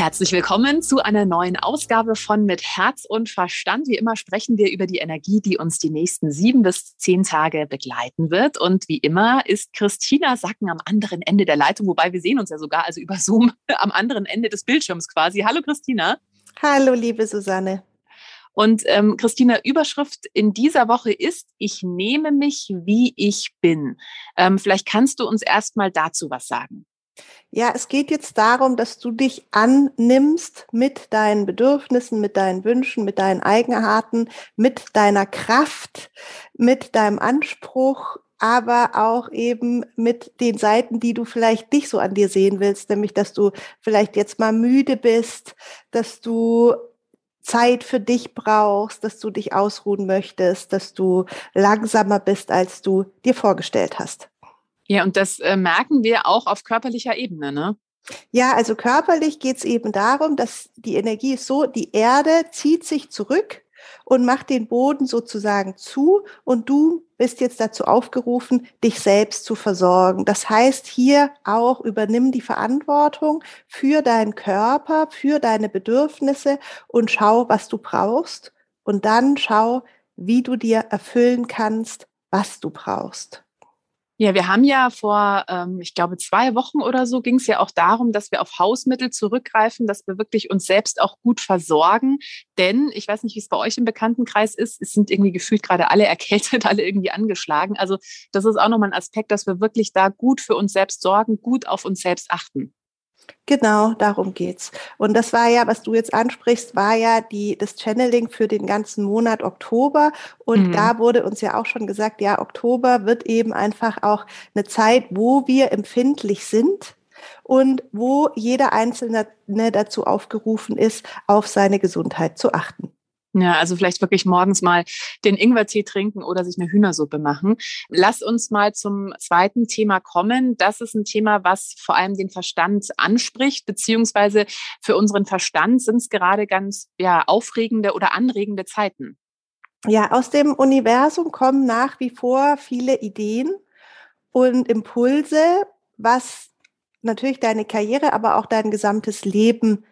Herzlich willkommen zu einer neuen Ausgabe von Mit Herz und Verstand. Wie immer sprechen wir über die Energie, die uns die nächsten sieben bis zehn Tage begleiten wird. Und wie immer ist Christina Sacken am anderen Ende der Leitung, wobei wir sehen uns ja sogar also über Zoom am anderen Ende des Bildschirms quasi. Hallo Christina. Hallo liebe Susanne. Und ähm, Christina, Überschrift in dieser Woche ist, ich nehme mich, wie ich bin. Ähm, vielleicht kannst du uns erst mal dazu was sagen. Ja, es geht jetzt darum, dass du dich annimmst mit deinen Bedürfnissen, mit deinen Wünschen, mit deinen Eigenarten, mit deiner Kraft, mit deinem Anspruch, aber auch eben mit den Seiten, die du vielleicht nicht so an dir sehen willst, nämlich dass du vielleicht jetzt mal müde bist, dass du Zeit für dich brauchst, dass du dich ausruhen möchtest, dass du langsamer bist, als du dir vorgestellt hast. Ja, und das äh, merken wir auch auf körperlicher Ebene, ne? Ja, also körperlich geht es eben darum, dass die Energie ist so, die Erde zieht sich zurück und macht den Boden sozusagen zu und du bist jetzt dazu aufgerufen, dich selbst zu versorgen. Das heißt, hier auch übernimm die Verantwortung für deinen Körper, für deine Bedürfnisse und schau, was du brauchst und dann schau, wie du dir erfüllen kannst, was du brauchst. Ja, wir haben ja vor, ähm, ich glaube, zwei Wochen oder so ging es ja auch darum, dass wir auf Hausmittel zurückgreifen, dass wir wirklich uns selbst auch gut versorgen. Denn ich weiß nicht, wie es bei euch im Bekanntenkreis ist, es sind irgendwie gefühlt gerade alle erkältet, alle irgendwie angeschlagen. Also das ist auch nochmal ein Aspekt, dass wir wirklich da gut für uns selbst sorgen, gut auf uns selbst achten. Genau, darum geht's. Und das war ja, was du jetzt ansprichst, war ja die, das Channeling für den ganzen Monat Oktober. Und mhm. da wurde uns ja auch schon gesagt, ja, Oktober wird eben einfach auch eine Zeit, wo wir empfindlich sind und wo jeder Einzelne dazu aufgerufen ist, auf seine Gesundheit zu achten. Ja, also vielleicht wirklich morgens mal den Ingwertee trinken oder sich eine Hühnersuppe machen. Lass uns mal zum zweiten Thema kommen. Das ist ein Thema, was vor allem den Verstand anspricht, beziehungsweise für unseren Verstand sind es gerade ganz ja, aufregende oder anregende Zeiten. Ja, aus dem Universum kommen nach wie vor viele Ideen und Impulse, was natürlich deine Karriere, aber auch dein gesamtes Leben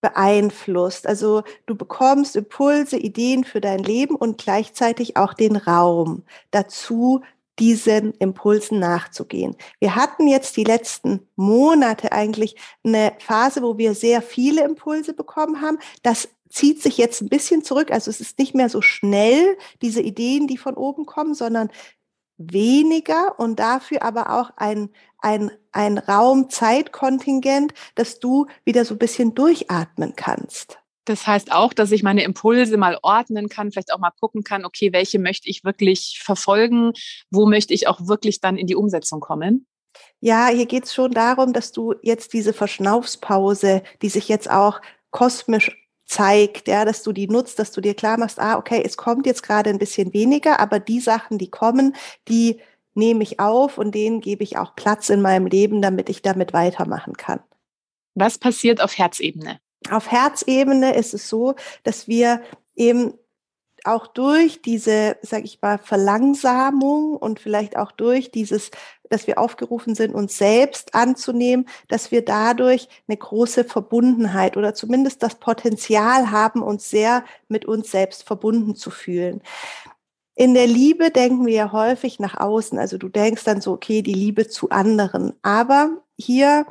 beeinflusst. Also du bekommst Impulse, Ideen für dein Leben und gleichzeitig auch den Raum dazu, diesen Impulsen nachzugehen. Wir hatten jetzt die letzten Monate eigentlich eine Phase, wo wir sehr viele Impulse bekommen haben. Das zieht sich jetzt ein bisschen zurück. Also es ist nicht mehr so schnell, diese Ideen, die von oben kommen, sondern weniger und dafür aber auch ein, ein, ein Raum-Zeit-Kontingent, dass du wieder so ein bisschen durchatmen kannst. Das heißt auch, dass ich meine Impulse mal ordnen kann, vielleicht auch mal gucken kann, okay, welche möchte ich wirklich verfolgen, wo möchte ich auch wirklich dann in die Umsetzung kommen? Ja, hier geht es schon darum, dass du jetzt diese Verschnaufspause, die sich jetzt auch kosmisch zeigt, ja, dass du die nutzt, dass du dir klar machst, ah, okay, es kommt jetzt gerade ein bisschen weniger, aber die Sachen, die kommen, die nehme ich auf und denen gebe ich auch Platz in meinem Leben, damit ich damit weitermachen kann. Was passiert auf Herzebene? Auf Herzebene ist es so, dass wir eben auch durch diese, sage ich mal, Verlangsamung und vielleicht auch durch dieses, dass wir aufgerufen sind, uns selbst anzunehmen, dass wir dadurch eine große Verbundenheit oder zumindest das Potenzial haben, uns sehr mit uns selbst verbunden zu fühlen. In der Liebe denken wir ja häufig nach außen. Also du denkst dann so, okay, die Liebe zu anderen. Aber hier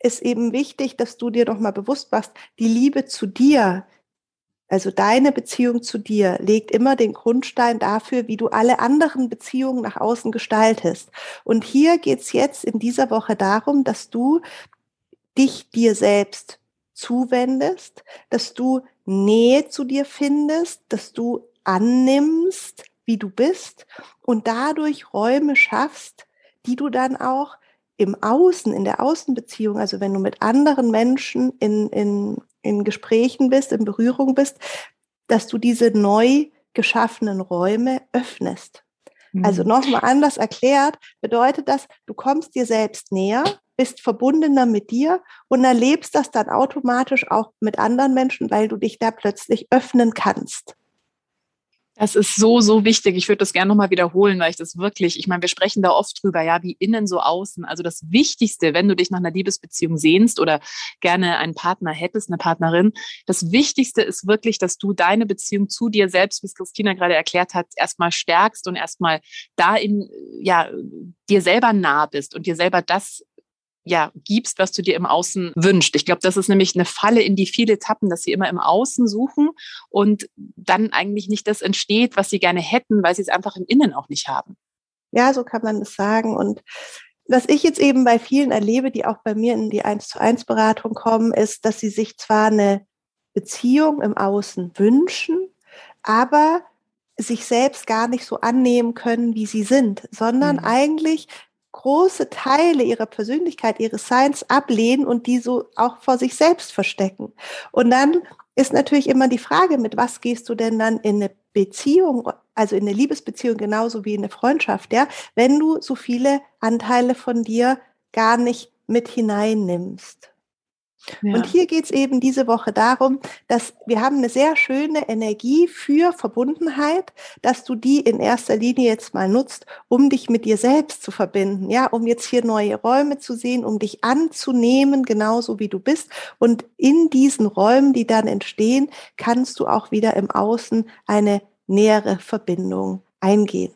ist eben wichtig, dass du dir doch mal bewusst machst, die Liebe zu dir, also deine Beziehung zu dir legt immer den Grundstein dafür, wie du alle anderen Beziehungen nach außen gestaltest. Und hier geht's jetzt in dieser Woche darum, dass du dich dir selbst zuwendest, dass du Nähe zu dir findest, dass du annimmst, wie du bist und dadurch Räume schaffst, die du dann auch im Außen, in der Außenbeziehung, also wenn du mit anderen Menschen in, in in Gesprächen bist, in Berührung bist, dass du diese neu geschaffenen Räume öffnest. Also mhm. Also nochmal anders erklärt, bedeutet das, du kommst dir selbst näher, bist verbundener mit dir und erlebst das dann automatisch auch mit anderen Menschen, weil du dich da plötzlich öffnen kannst. Das ist so, so wichtig. Ich würde das gerne nochmal wiederholen, weil ich das wirklich, ich meine, wir sprechen da oft drüber, ja, wie innen so außen. Also das Wichtigste, wenn du dich nach einer Liebesbeziehung sehnst oder gerne einen Partner hättest, eine Partnerin, das Wichtigste ist wirklich, dass du deine Beziehung zu dir selbst, wie es Christina gerade erklärt hat, erstmal stärkst und erstmal da in, ja, dir selber nah bist und dir selber das ja, gibst, was du dir im Außen wünschst. Ich glaube, das ist nämlich eine Falle, in die viele tappen, dass sie immer im Außen suchen und dann eigentlich nicht das entsteht, was sie gerne hätten, weil sie es einfach im Innen auch nicht haben. Ja, so kann man es sagen. Und was ich jetzt eben bei vielen erlebe, die auch bei mir in die 1 zu 1 Beratung kommen, ist, dass sie sich zwar eine Beziehung im Außen wünschen, aber sich selbst gar nicht so annehmen können, wie sie sind, sondern mhm. eigentlich große Teile ihrer Persönlichkeit, ihres Seins ablehnen und die so auch vor sich selbst verstecken. Und dann ist natürlich immer die Frage, mit was gehst du denn dann in eine Beziehung, also in eine Liebesbeziehung genauso wie in eine Freundschaft, ja, wenn du so viele Anteile von dir gar nicht mit hineinnimmst. Ja. Und hier geht es eben diese Woche darum, dass wir haben eine sehr schöne Energie für Verbundenheit, dass du die in erster Linie jetzt mal nutzt, um dich mit dir selbst zu verbinden, ja, um jetzt hier neue Räume zu sehen, um dich anzunehmen, genauso wie du bist. Und in diesen Räumen, die dann entstehen, kannst du auch wieder im Außen eine nähere Verbindung eingehen.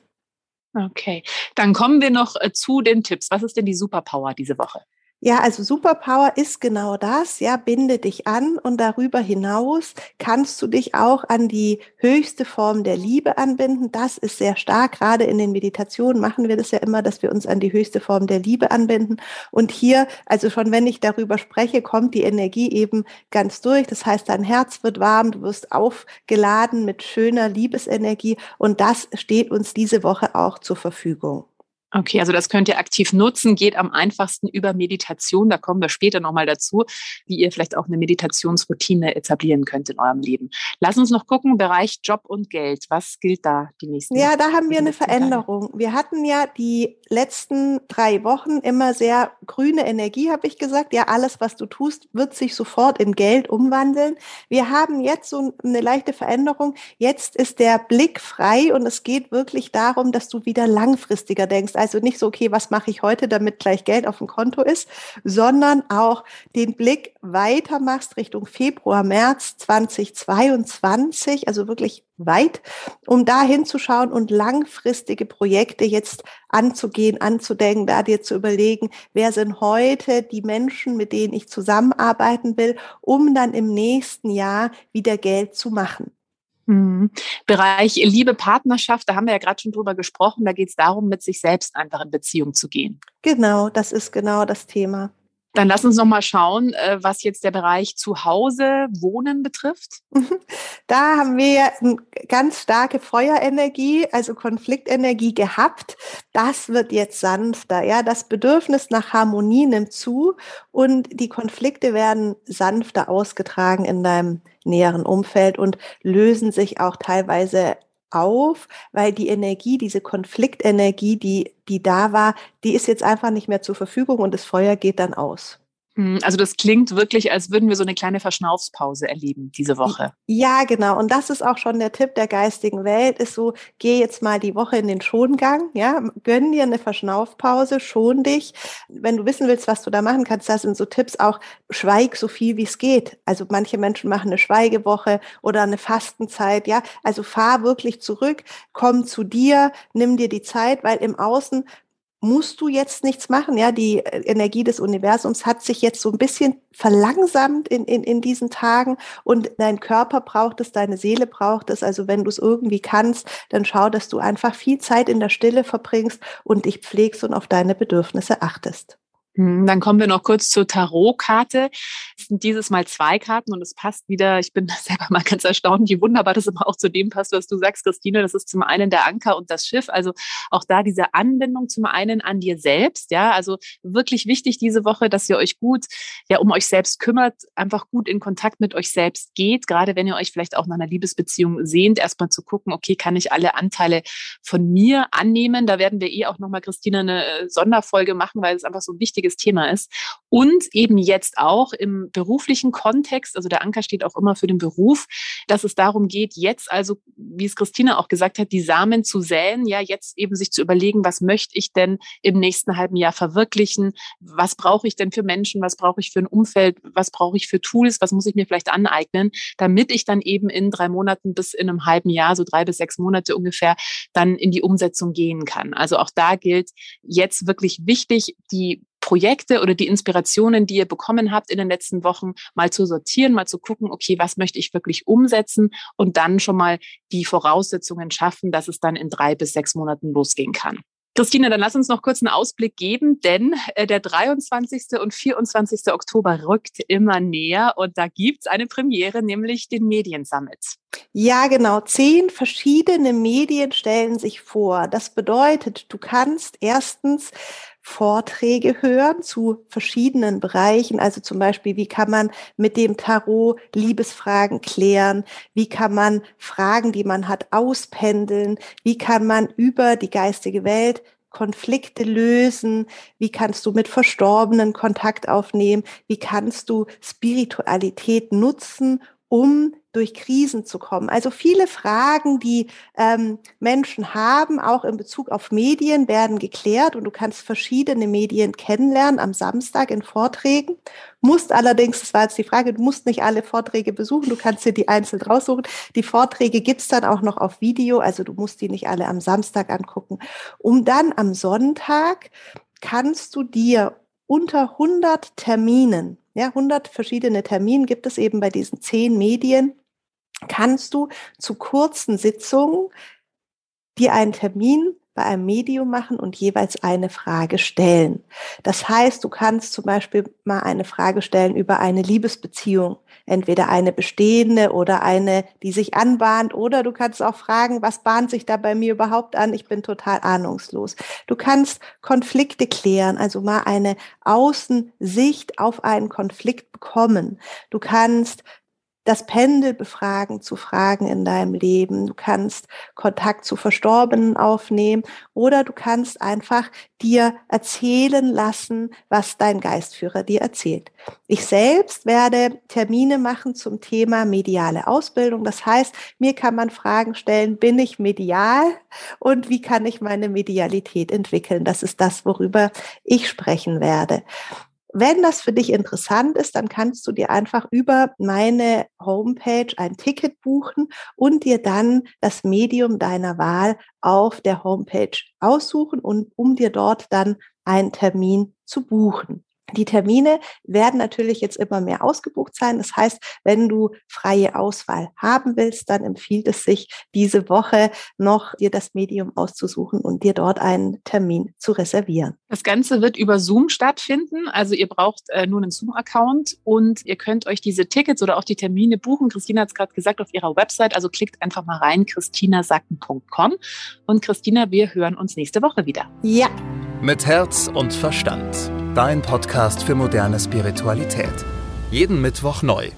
Okay, dann kommen wir noch äh, zu den Tipps. Was ist denn die Superpower diese Woche? Ja, also Superpower ist genau das. Ja, binde dich an und darüber hinaus kannst du dich auch an die höchste Form der Liebe anbinden. Das ist sehr stark. Gerade in den Meditationen machen wir das ja immer, dass wir uns an die höchste Form der Liebe anbinden. Und hier, also schon wenn ich darüber spreche, kommt die Energie eben ganz durch. Das heißt, dein Herz wird warm, du wirst aufgeladen mit schöner Liebesenergie und das steht uns diese Woche auch zur Verfügung. Okay, also das könnt ihr aktiv nutzen, geht am einfachsten über Meditation. Da kommen wir später nochmal dazu, wie ihr vielleicht auch eine Meditationsroutine etablieren könnt in eurem Leben. Lass uns noch gucken, Bereich Job und Geld. Was gilt da die nächsten Ja, da haben wir eine Veränderung. Wir hatten ja die letzten drei Wochen immer sehr grüne Energie, habe ich gesagt. Ja, alles, was du tust, wird sich sofort in Geld umwandeln. Wir haben jetzt so eine leichte Veränderung. Jetzt ist der Blick frei und es geht wirklich darum, dass du wieder langfristiger denkst also nicht so, okay, was mache ich heute, damit gleich Geld auf dem Konto ist, sondern auch den Blick weiter machst Richtung Februar, März 2022, also wirklich weit, um da hinzuschauen und langfristige Projekte jetzt anzugehen, anzudenken, da dir zu überlegen, wer sind heute die Menschen, mit denen ich zusammenarbeiten will, um dann im nächsten Jahr wieder Geld zu machen. Mhm. Bereich Liebe, Partnerschaft, da haben wir ja gerade schon drüber gesprochen. Da geht es darum, mit sich selbst einfach in Beziehung zu gehen. Genau, das ist genau das Thema. Dann lass uns noch mal schauen, äh, was jetzt der Bereich Zuhause, Wohnen betrifft. Da haben wir eine ganz starke Feuerenergie, also Konfliktenergie gehabt. Das wird jetzt sanfter. Ja, das Bedürfnis nach Harmonie nimmt zu und die Konflikte werden sanfter ausgetragen in deinem näheren Umfeld und lösen sich auch teilweise auf, weil die Energie, diese Konfliktenergie, die, die da war, die ist jetzt einfach nicht mehr zur Verfügung und das Feuer geht dann aus. Hm, also das klingt wirklich, als würden wir so eine kleine Verschnaufspause erleben diese Woche. Ja, genau. Und das ist auch schon der Tipp der geistigen Welt, ist so, geh jetzt mal die Woche in den Schongang, ja, gönn dir eine Verschnaufpause, schon dich. Wenn du wissen willst, was du da machen kannst, das sind so Tipps auch, schweig so viel wie es geht. Also manche Menschen machen eine Schweigewoche oder eine Fastenzeit, ja. Also fahr wirklich zurück, komm zu dir, nimm dir die Zeit, weil im Außen musst du jetzt nichts machen. Ja, die äh, Energie des Universums hat sich jetzt so ein bisschen verlangsamt in, in, in diesen Tagen und dein Körper braucht es, deine Seele braucht es. Also wenn du es irgendwie kannst, dann schau, dass du einfach viel Zeit in der Stille verbringst und dich pflegst und auf deine Bedürfnisse achtest. Hm, dann kommen wir noch kurz zur Tarotkarte. Es sind dieses Mal zwei Karten und es passt wieder. Ich bin selber mal ganz erstaunt, wie wunderbar das immer auch zu dem passt, was du sagst, Christine. Das ist zum einen der Anker und das Schiff. Also auch da diese Anbindung zum einen an dir selbst. Ja, also wirklich wichtig diese Woche, dass ihr euch gut, ja, um euch selbst kümmert, einfach gut in Kontakt mit euch selbst geht. Gerade wenn ihr euch vielleicht auch nach einer Liebesbeziehung sehnt, erstmal zu gucken, okay, kann ich alle Anteile von mir annehmen? Da werden wir eh auch nochmal, Christine, eine äh, Sonderfolge machen, weil es einfach so wichtig wichtiges Thema ist. Und eben jetzt auch im beruflichen Kontext, also der Anker steht auch immer für den Beruf, dass es darum geht, jetzt also, wie es Christina auch gesagt hat, die Samen zu säen, ja, jetzt eben sich zu überlegen, was möchte ich denn im nächsten halben Jahr verwirklichen? Was brauche ich denn für Menschen? Was brauche ich für ein Umfeld? Was brauche ich für Tools? Was muss ich mir vielleicht aneignen, damit ich dann eben in drei Monaten bis in einem halben Jahr, so drei bis sechs Monate ungefähr, dann in die Umsetzung gehen kann. Also auch da gilt jetzt wirklich wichtig, die Projekte oder die Inspirationen, die ihr bekommen habt in den letzten Wochen, mal zu sortieren, mal zu gucken, okay, was möchte ich wirklich umsetzen und dann schon mal die Voraussetzungen schaffen, dass es dann in drei bis sechs Monaten losgehen kann. Christine, dann lass uns noch kurz einen Ausblick geben, denn äh, der 23. und 24. Oktober rückt immer näher und da gibt's eine Premiere, nämlich den Mediensummit. Ja, genau. Zehn verschiedene Medien stellen sich vor. Das bedeutet, du kannst erstens Vorträge hören zu verschiedenen Bereichen. Also zum Beispiel, wie kann man mit dem Tarot Liebesfragen klären? Wie kann man Fragen, die man hat, auspendeln? Wie kann man über die geistige Welt Konflikte lösen? Wie kannst du mit Verstorbenen Kontakt aufnehmen? Wie kannst du Spiritualität nutzen, um durch Krisen zu kommen. Also viele Fragen, die ähm, Menschen haben, auch in Bezug auf Medien, werden geklärt und du kannst verschiedene Medien kennenlernen am Samstag in Vorträgen. Musst allerdings, das war jetzt die Frage, du musst nicht alle Vorträge besuchen, du kannst dir die einzeln raussuchen. Die Vorträge gibt's dann auch noch auf Video, also du musst die nicht alle am Samstag angucken. Um dann am Sonntag kannst du dir unter 100 Terminen ja, 100 verschiedene Termine gibt es eben bei diesen zehn Medien. Kannst du zu kurzen Sitzungen dir einen Termin bei einem Medium machen und jeweils eine Frage stellen. Das heißt, du kannst zum Beispiel mal eine Frage stellen über eine Liebesbeziehung, entweder eine bestehende oder eine, die sich anbahnt, oder du kannst auch fragen, was bahnt sich da bei mir überhaupt an? Ich bin total ahnungslos. Du kannst Konflikte klären, also mal eine Außensicht auf einen Konflikt bekommen. Du kannst das Pendel befragen zu Fragen in deinem Leben. Du kannst Kontakt zu Verstorbenen aufnehmen oder du kannst einfach dir erzählen lassen, was dein Geistführer dir erzählt. Ich selbst werde Termine machen zum Thema mediale Ausbildung. Das heißt, mir kann man Fragen stellen, bin ich medial und wie kann ich meine Medialität entwickeln? Das ist das, worüber ich sprechen werde. Wenn das für dich interessant ist, dann kannst du dir einfach über meine Homepage ein Ticket buchen und dir dann das Medium deiner Wahl auf der Homepage aussuchen und um dir dort dann einen Termin zu buchen. Die Termine werden natürlich jetzt immer mehr ausgebucht sein. Das heißt, wenn du freie Auswahl haben willst, dann empfiehlt es sich, diese Woche noch dir das Medium auszusuchen und dir dort einen Termin zu reservieren. Das Ganze wird über Zoom stattfinden. Also ihr braucht äh, nur einen Zoom-Account und ihr könnt euch diese Tickets oder auch die Termine buchen. Christina hat es gerade gesagt auf ihrer Website. Also klickt einfach mal rein, christinasacken.com. Und Christina, wir hören uns nächste Woche wieder. Ja. Mit Herz und Verstand. Dein Podcast für moderne Spiritualität. Jeden Mittwoch neu